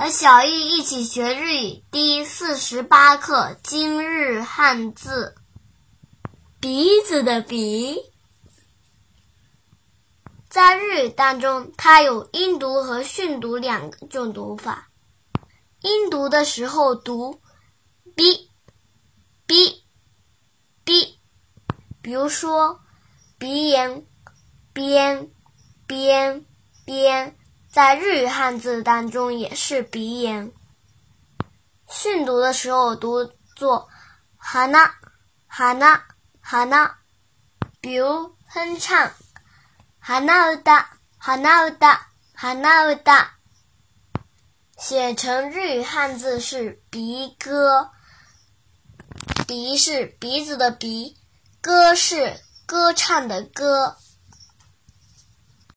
和小易一起学日语第四十八课今日汉字。鼻子的鼻，在日语当中，它有音读和训读两种读法。音读的时候读 b b b，比如说鼻炎边边边。在日语汉字当中也是鼻炎。训读的时候读作“哈娜哈娜哈娜”，比如哼唱“哈娜乌达哈娜乌达哈娜乌达”。写成日语汉字是“鼻歌”，“鼻”是鼻子的“鼻”，“歌”是歌唱的“歌”。